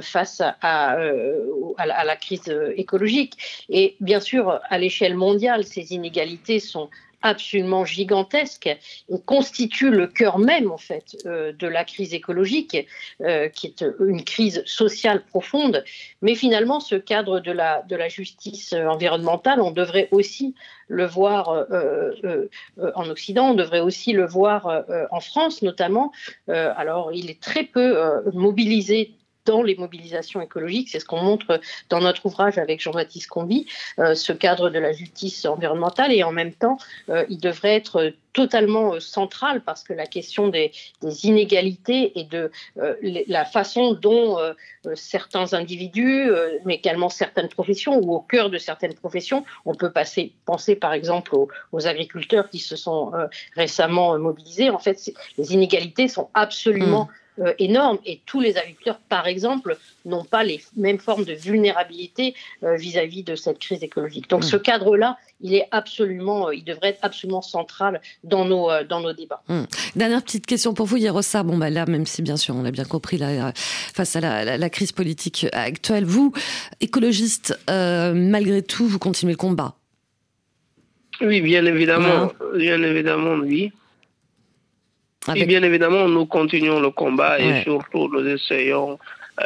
face à, à, à la crise écologique. Et bien sûr, à l'échelle mondiale, ces inégalités sont absolument gigantesque et constitue le cœur même en fait euh, de la crise écologique, euh, qui est une crise sociale profonde. Mais finalement, ce cadre de la, de la justice environnementale, on devrait aussi le voir euh, en Occident, on devrait aussi le voir en France notamment. alors, il est très peu mobilisé dans les mobilisations écologiques. C'est ce qu'on montre dans notre ouvrage avec Jean-Baptiste Combi, euh, ce cadre de la justice environnementale. Et en même temps, euh, il devrait être totalement euh, central parce que la question des, inégalités et de la façon dont certains individus, mais également certaines professions ou au cœur de certaines professions, on peut passer, penser par exemple aux, agriculteurs qui se sont récemment mobilisés. En fait, les inégalités sont absolument... Mmh. Euh, énorme et tous les agriculteurs, par exemple, n'ont pas les mêmes formes de vulnérabilité euh, vis-à-vis de cette crise écologique. Donc ce mmh. cadre-là, il est absolument, euh, il devrait être absolument central dans nos, dans nos débats. Mmh. Dernière petite question pour vous, Yerosa. Bon, bah là, même si bien sûr on l'a bien compris, là, face à la, crise politique actuelle, vous, écologiste, malgré tout, vous continuez le combat? Oui, bien évidemment. Bien évidemment, oui. Et bien évidemment, nous continuons le combat et surtout nous essayons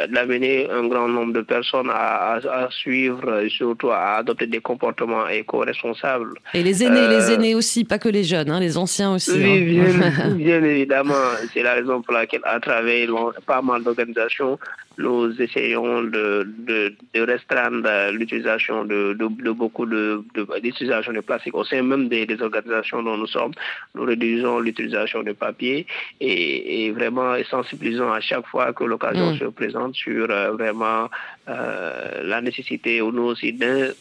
d'amener un grand nombre de personnes à, suivre et surtout à adopter des comportements éco-responsables. Et les aînés, les euh, aînés aussi, pas que les jeunes, hein, les anciens aussi. Oui, hein. bien, évidemment. C'est la raison pour laquelle, à travers pas mal d'organisations, nous essayons de, de, de restreindre l'utilisation de, de, beaucoup de, d'utilisation de, plastique au sein même des, organisations dont nous sommes. Nous réduisons l'utilisation de papier et, et vraiment sensibilisons à chaque fois que l'occasion mm. se présente présente sur vraiment la nécessité, nous aussi,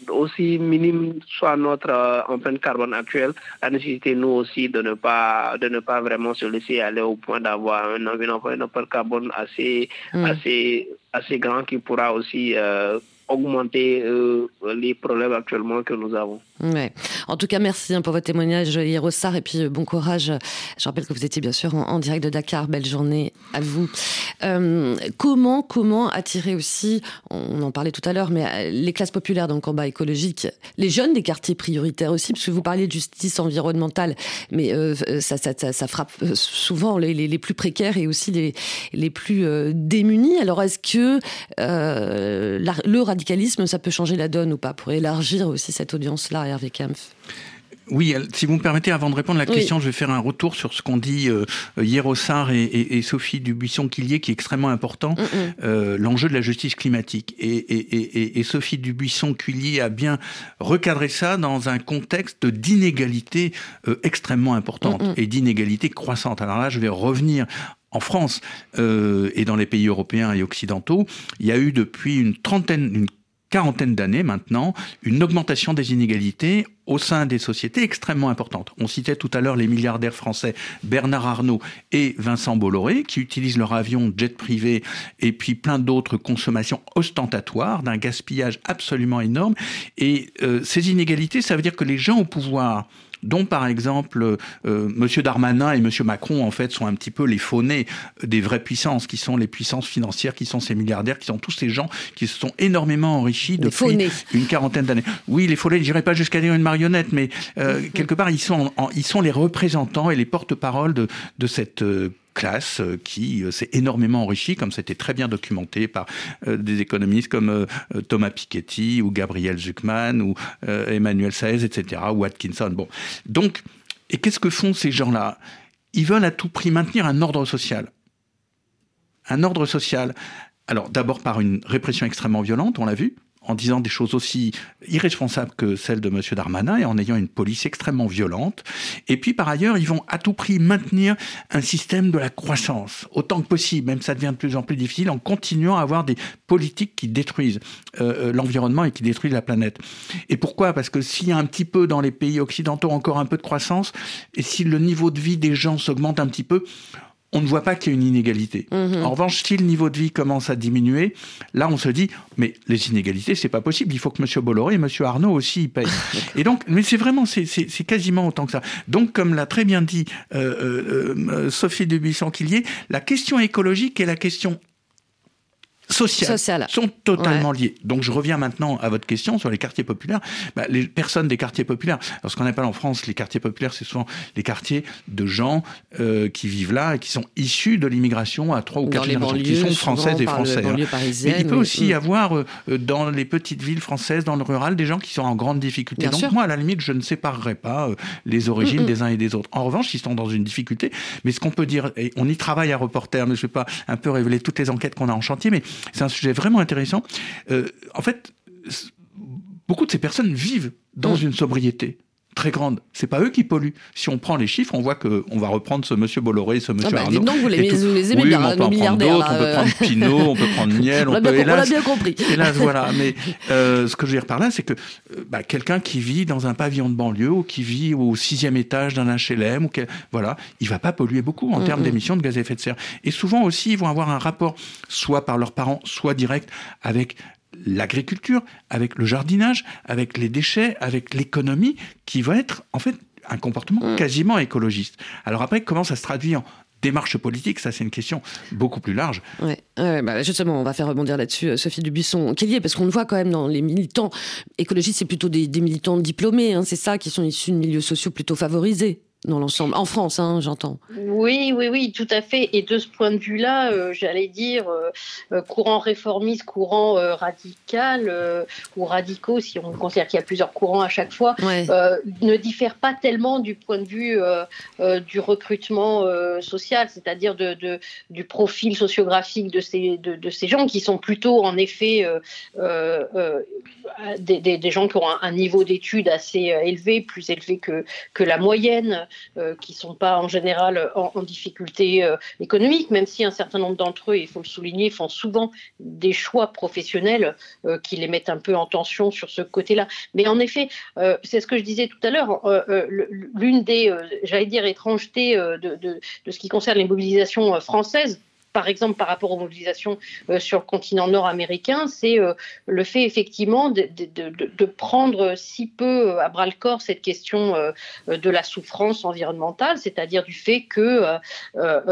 aussi minime soit notre empreinte carbone actuelle, la nécessité, nous aussi, de ne pas, de ne pas vraiment se laisser aller au point d'avoir un empreinte carbone assez, mm. assez, assez grand qui pourra aussi augmenter les problèmes actuellement que nous avons. En tout cas, merci hein, pour votre témoignage, Hirossar, et puis euh, bon courage. Je rappelle que vous étiez bien sûr en, direct de Dakar. Belle journée à vous. Euh, comment, comment attirer aussi, on en parlait tout à l'heure, mais euh, les classes populaires dans le combat écologique, les jeunes des quartiers prioritaires aussi, parce que vous parliez de justice environnementale, mais ça, frappe souvent les, plus précaires et aussi les, les plus démunis. Alors, est-ce que le radicalisme, ça peut changer la donne ou pas pour élargir aussi cette audience-là Hervé Kempf oui, si vous me permettez, avant de répondre à la question, je vais faire un retour sur ce qu'ont dit euh, Hierossard et, et, et, Sophie Dubuisson-Quillier, qui est extrêmement important, mm, mm. euh, l'enjeu de la justice climatique. Et, et Sophie Dubuisson-Quillier a bien recadré ça dans un contexte d'inégalité euh, extrêmement importante mm, et d'inégalité croissante. Alors là, je vais revenir en France euh, et dans les pays européens et occidentaux, il y a eu depuis une trentaine, une quarantaine d'années maintenant, une augmentation des inégalités au sein des sociétés extrêmement importante. On citait tout à l'heure les milliardaires français Bernard Arnault et Vincent Bolloré qui utilisent leur avion jet privé et puis plein d'autres consommations ostentatoires d'un gaspillage absolument énorme. Et euh, ces inégalités, ça veut dire que les gens au pouvoir dont par exemple euh, Monsieur Darmanin et Monsieur Macron en fait sont un petit peu les faunés des vraies puissances, qui sont les puissances financières, qui sont ces milliardaires, qui sont tous ces gens qui se sont énormément enrichis depuis une quarantaine d'années. Oui, les faunés, je n'irai pas jusqu'à dire une marionnette, mais euh, quelque part ils sont, ils sont les représentants et les porte-parole de, de cette euh, classe euh, qui euh, s'est énormément enrichie, comme c'était très bien documenté par euh, des économistes comme Thomas Piketty ou Gabriel Zuckman ou Emmanuel Saez, etc., ou Atkinson. Bon. Donc, et qu'est-ce que font ces gens-là? Ils veulent à tout prix maintenir un ordre social. Un ordre social. Alors, d'abord par une répression extrêmement violente, on l'a vu, en disant des choses aussi irresponsables que celles de M. Darmanin et en ayant une police extrêmement violente. Et puis par ailleurs, ils vont à tout prix maintenir un système de la croissance autant que possible, même ça devient de plus en plus difficile, en continuant à avoir des politiques qui détruisent euh, euh, l'environnement et qui détruisent la planète. Et pourquoi? Parce que s'il y a un petit peu dans les pays occidentaux encore un peu de croissance, et si le niveau de vie des gens s'augmente un petit peu, on ne voit pas qu'il y a une inégalité. Mhm. En revanche, si le niveau de vie commence à diminuer, là, on se dit, mais les inégalités, c'est pas possible. Il faut que M. Bolloré et M. Arnaud aussi y payent. et donc, mais c'est vraiment, c'est quasiment autant que ça. Donc, comme l'a très bien dit euh, euh, euh Sophie Dubuisson-Quillier, la question écologique est la question sociales, sont totalement liées. Donc je reviens maintenant à votre question sur les quartiers populaires. Bah, les personnes des quartiers populaires, alors ce qu'on appelle en France les quartiers populaires, c'est souvent les quartiers de gens euh, qui vivent là et qui sont issus de l'immigration à trois ou quatre générations, qui sont françaises et français. Hein. Mais il peut aussi y avoir euh, dans les petites villes françaises, dans le rural, des gens qui sont en grande difficulté. Donc moi, à la limite, je ne séparerai pas euh, les origines des uns et des autres. En revanche, ils sont dans une difficulté. Mais ce qu'on peut dire, et on y travaille à Reporter, mais je ne vais pas un peu révéler toutes les enquêtes qu'on a en chantier, mais c'est un sujet vraiment intéressant. Euh, en fait, beaucoup de ces personnes vivent dans mm. une sobriété très grande. C'est pas eux qui polluent. Si on prend les chiffres, on voit que on va reprendre ce monsieur Bolloré, ce monsieur ah bah, Arnaud. Non, vous les, les aimez bien, on peut prendre d'autres, on peut prendre Pinot, on peut prendre Niel, on, on peut bien, hélas, on bien compris. Hélas, voilà. Mais euh, ce que je veux dire par là, c'est que euh, bah, quelqu'un qui vit dans un pavillon de banlieue ou qui vit au sixième étage d'un HLM, ou voilà, il va pas polluer beaucoup en termes d'émissions de gaz à effet de serre. Et souvent aussi, ils vont avoir un rapport, soit par leurs parents, soit direct avec l'agriculture, avec le jardinage, avec les déchets, avec l'économie, qui va être en fait un comportement mm. quasiment écologiste. Alors après, comment ça se traduit en démarche politique, ça c'est une question beaucoup plus large. Ouais, bah, justement, on va faire rebondir là-dessus euh, Sophie Dubuisson. est parce qu'on le voit quand même dans les militants écologistes, c'est plutôt des, militants diplômés, hein, c'est ça, qui sont issus de milieux sociaux plutôt favorisés dans l'ensemble. En France, hein, j'entends. Oui, oui, oui, tout à fait. Et de ce point de vue-là, euh, j'allais dire euh, euh, courant réformiste, courant radical ou radicaux, si on considère qu'il y a plusieurs courants à chaque fois, ne diffèrent pas tellement du point de vue du recrutement social, c'est-à-dire de, du profil sociographique de ces, de, ces gens qui sont plutôt, en effet, des, des, gens qui ont un, niveau d'études assez élevé, plus élevé que, que la moyenne, qui ne sont pas en général en, difficulté économique, même si un certain nombre d'entre eux, il faut le souligner, font souvent des choix professionnels qui les mettent un peu en tension sur ce côté-là. Mais en effet, c'est ce que je disais tout à l'heure, l'une des, j'allais dire, étrangetés de, de, ce qui concerne les mobilisations françaises, par exemple par rapport aux mobilisations euh, sur le continent nord-américain, c'est euh, le fait effectivement de, de, prendre si peu euh, à bras le corps cette question de la souffrance environnementale, c'est-à-dire du fait que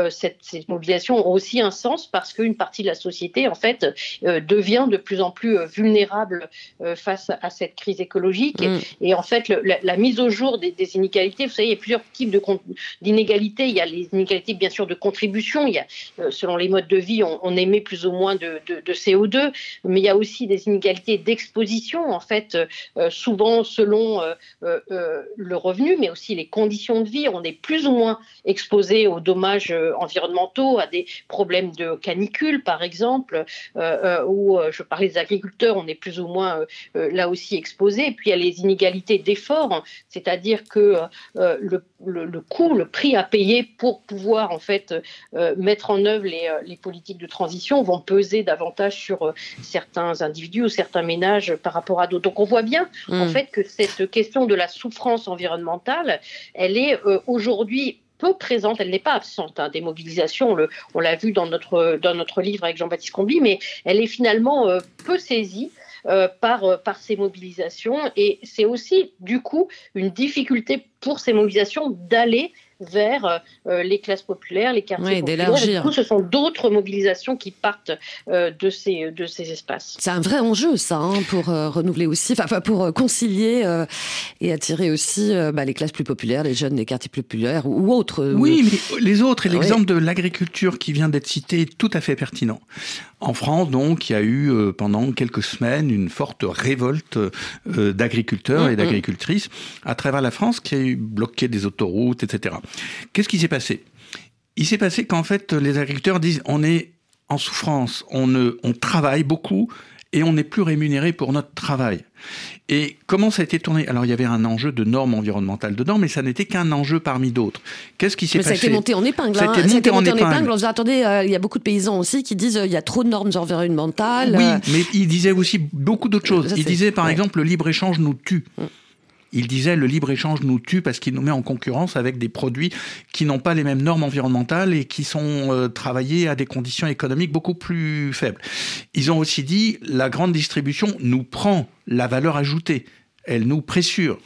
cette, ces mobilisations ont aussi un sens parce qu'une partie de la société en fait devient de plus en plus vulnérable face à cette crise écologique mm. et, en fait la, mise au jour des, des, inégalités, vous savez, il y a plusieurs types d'inégalités. Il y a les inégalités bien sûr de contribution, il y a selon les modes de vie, on, émet plus ou moins de, CO2, mais il y a aussi des inégalités d'exposition, en fait, euh, souvent selon euh, euh, le revenu, mais aussi les conditions de vie. On est plus ou moins exposé aux dommages environnementaux, à des problèmes de canicule, par exemple, où je parlais des agriculteurs, on est plus ou moins là aussi exposé. Puis il y a les inégalités d'effort, c'est-à-dire que le, le, coût, le prix à payer pour pouvoir en fait mettre en œuvre les euh, les, politiques de transition vont peser davantage sur euh, certains individus ou certains ménages par rapport à d'autres. Donc on voit bien en mm. fait que cette question de la souffrance environnementale, elle est euh, aujourd'hui peu présente, elle n'est pas absente hein, des mobilisations, on l'a vu dans notre, dans notre livre avec Jean-Baptiste Combi, mais elle est finalement peu saisie. par, par ces mobilisations. Et c'est aussi, du coup, une difficulté pour ces mobilisations d'aller vers euh, euh, les classes populaires, les quartiers populaires. du coup, ce sont d'autres mobilisations qui partent euh, de, ces, de ces espaces. C'est un vrai enjeu, ça, hein, pour renouveler aussi, enfin pour concilier et attirer aussi bah, les classes plus populaires, les jeunes des quartiers plus populaires ou, autres. Oui, mais les autres, et l'exemple de l'agriculture qui vient d'être cité est tout à fait pertinent. En France, donc, il y a eu pendant quelques semaines une forte révolte d'agriculteurs et d'agricultrices à travers la France qui a eu bloqué des autoroutes, etc. Qu'est-ce qui s'est passé? Il s'est passé qu'en fait, les agriculteurs disent on est en souffrance, on, on travaille beaucoup et on n'est plus rémunéré pour notre travail. Et comment ça a été tourné? Alors il y avait un enjeu de normes environnementales dedans, mais ça n'était qu'un enjeu parmi d'autres. Qu'est-ce qui s'est passé ça a été monté en épingle. Ça a été monté, en, épingle. On attendez, euh, il y a beaucoup de paysans aussi qui disent euh, il y a trop de normes environnementales. Oui, mais ils disaient aussi beaucoup d'autres choses. ils disaient par exemple le libre échange nous tue. Mm. Il disait le libre-échange nous tue parce qu'il nous met en concurrence avec des produits qui n'ont pas les mêmes normes environnementales et qui sont euh, travaillés à des conditions économiques beaucoup plus faibles. Ils ont aussi dit la grande distribution nous prend la valeur ajoutée, elle nous pressure.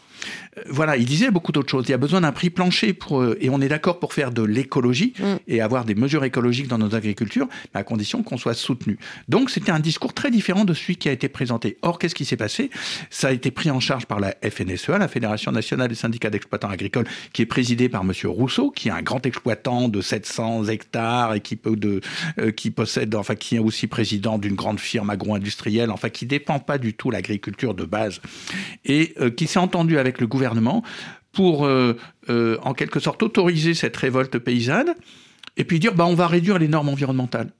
Euh, voilà, il disait beaucoup d'autres choses. Il y a besoin d'un prix plancher pour, euh, et on est d'accord pour faire de l'écologie mm. et avoir des mesures écologiques dans nos agricultures, à condition qu'on soit soutenu. Donc c'était un discours très différent de celui qui a été présenté. Or, qu'est-ce qui s'est passé? Ça a été pris en charge par la FNSEA, la Fédération nationale des syndicats d'exploitants agricoles, qui est présidée par Monsieur Rousseau, qui est un grand exploitant de 700 hectares et qui peut de, euh, qui possède, enfin qui est aussi président d'une grande firme agro-industrielle, enfin qui dépend pas du tout l'agriculture de base et qui s'est entendu avec le gouvernement pour, euh, euh, en quelque sorte, autoriser cette révolte paysanne et puis dire bah, on va réduire les normes environnementales.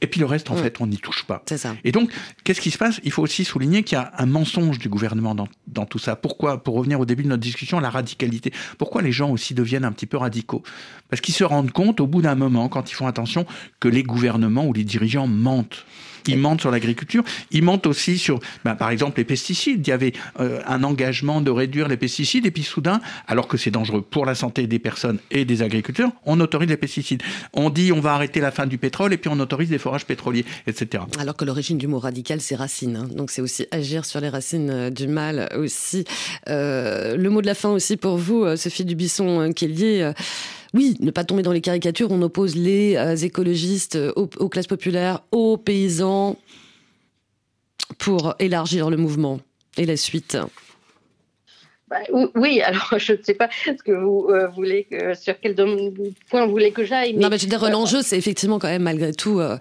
Et puis le reste, en mm. fait, on n'y touche pas. Ça. Et donc, qu'est-ce qui se passe? Il faut aussi souligner qu'il y a un mensonge du gouvernement dans, dans, tout ça. Pourquoi? Pour revenir au début de notre discussion, la radicalité. Pourquoi les gens aussi deviennent un petit peu radicaux? Parce qu'ils se rendent compte, au bout d'un moment, quand ils font attention, que les gouvernements ou les dirigeants mentent. Ils mentent sur l'agriculture. Ils mentent aussi sur, ben, par exemple, les pesticides. Il y avait euh, un engagement de réduire les pesticides et puis soudain, alors que c'est dangereux pour la santé des personnes et des agriculteurs, on autorise les pesticides. On dit on va arrêter la fin du pétrole et puis on autorise des forages pétroliers, etc. Alors que l'origine du mot radical, c'est racine. Hein. Donc c'est aussi agir sur les racines euh, du mal aussi. Euh, le mot de la fin aussi pour vous, Sophie Dubisson, qui est lié oui, ne pas tomber dans les caricatures, on oppose les euh, écologistes euh, aux, classes populaires, aux paysans, pour élargir le mouvement et la suite. Bah, oui, alors je ne sais pas ce que vous euh, voulez, que, sur quel point vous voulez que j'aille. Non, mais je veux dire, l'enjeu, c'est effectivement quand même malgré tout euh,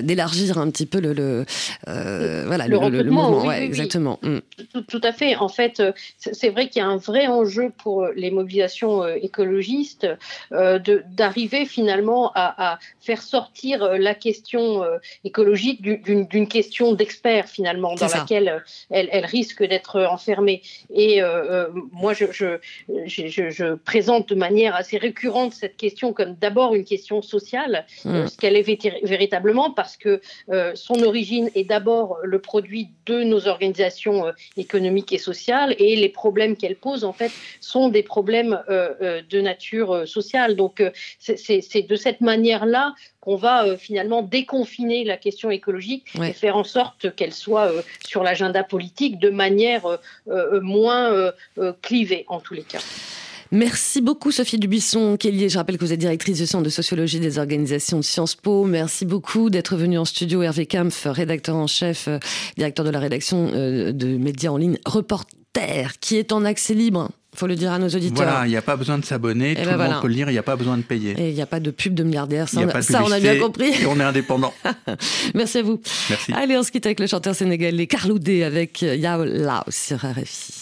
d'élargir un petit peu le, le euh, voilà, le, mouvement. Oui, exactement. Mm. Tout, tout, à fait. En fait, c'est vrai qu'il y a un vrai enjeu pour les mobilisations écologistes d'arriver finalement à, à, faire sortir la question écologique d'une question d'expert finalement dans laquelle elle, elle risque d'être enfermée. Et moi, je, je, je, présente de manière assez récurrente cette question comme d'abord une question sociale, euh, mm. ce qu'elle est véritablement, parce que euh, son origine est d'abord le produit de nos organisations euh, économiques et sociales, et les problèmes qu'elle pose, en fait, sont des problèmes de nature sociale. Donc, c'est de cette manière-là qu'on va euh, finalement déconfiner la question écologique et faire en sorte qu'elle soit euh, sur l'agenda politique de manière euh, moins clivée en tous les cas. Merci beaucoup Sophie Dubuisson Kelly. Je rappelle que vous êtes directrice du Centre de sociologie des organisations de Sciences Po. Merci beaucoup d'être venue en studio. Hervé Kampf, rédacteur en chef, directeur de la rédaction de médias en ligne, reporter, qui est en accès libre faut le dire à nos auditeurs. Voilà, il n'y a pas besoin de s'abonner, tout ben le monde peut le lire, il n'y a pas besoin de payer. Et il n'y a pas de pub de milliardaires, ça, on a, ça on a bien compris. Et on est indépendant. Merci à vous. Merci. Allez, on se quitte avec le chanteur sénégalais Carloudé avec Yao Lao sur RFI.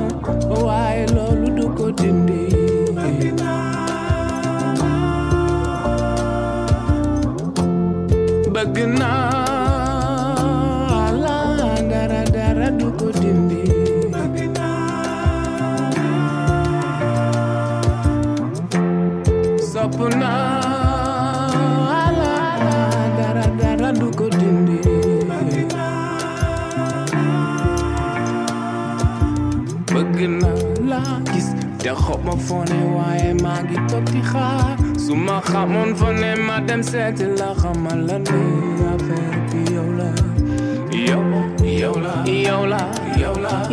waaye loolu du ko dindi dara dara du dindi Der hopp ma vorne war ein Magie tot die Ha. So mach am Mund Madem Sette lach am Alane. Ja, wer die Jola. Iola, Iola, Iola,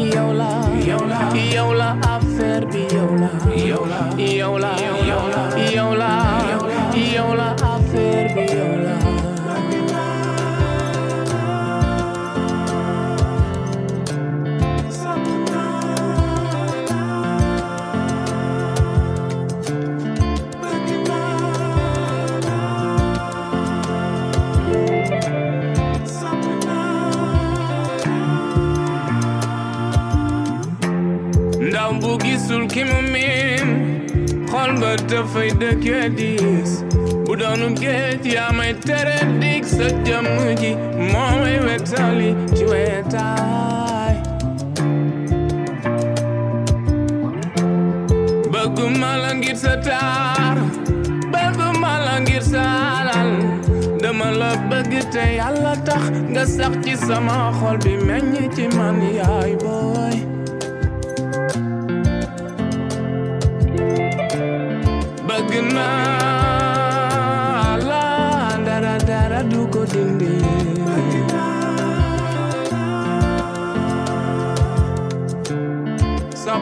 Iola, Iola, dafay dëkke diis bu doonu géej yaa may tere dig sa jëmm ji moo may wetali ci wetaay bëgguma la ngir sa taar bëgguma la ngir sa alal dama la bëgg te yàlla tax nga sax ci sama xol bi meññ ci man yaay booy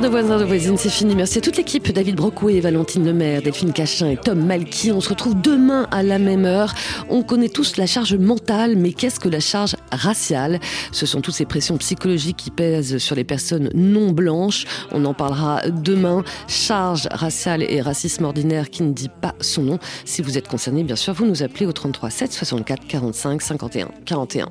la 8 milliards de voisins de voisines, c'est fini. Merci à toute l'équipe, David Brocoué, Valentine Lemaire, Delphine Cachin et Tom Malky. On se retrouve demain à la même heure. On connaît tous la charge mentale, mais qu'est-ce que la charge raciale? Ce sont toutes ces pressions psychologiques qui pèsent sur les personnes non blanches. On en parlera demain. Charge raciale et racisme ordinaire qui ne dit pas son nom. Si vous êtes concerné, bien sûr, vous nous appelez au 33 7 64 45 51 41.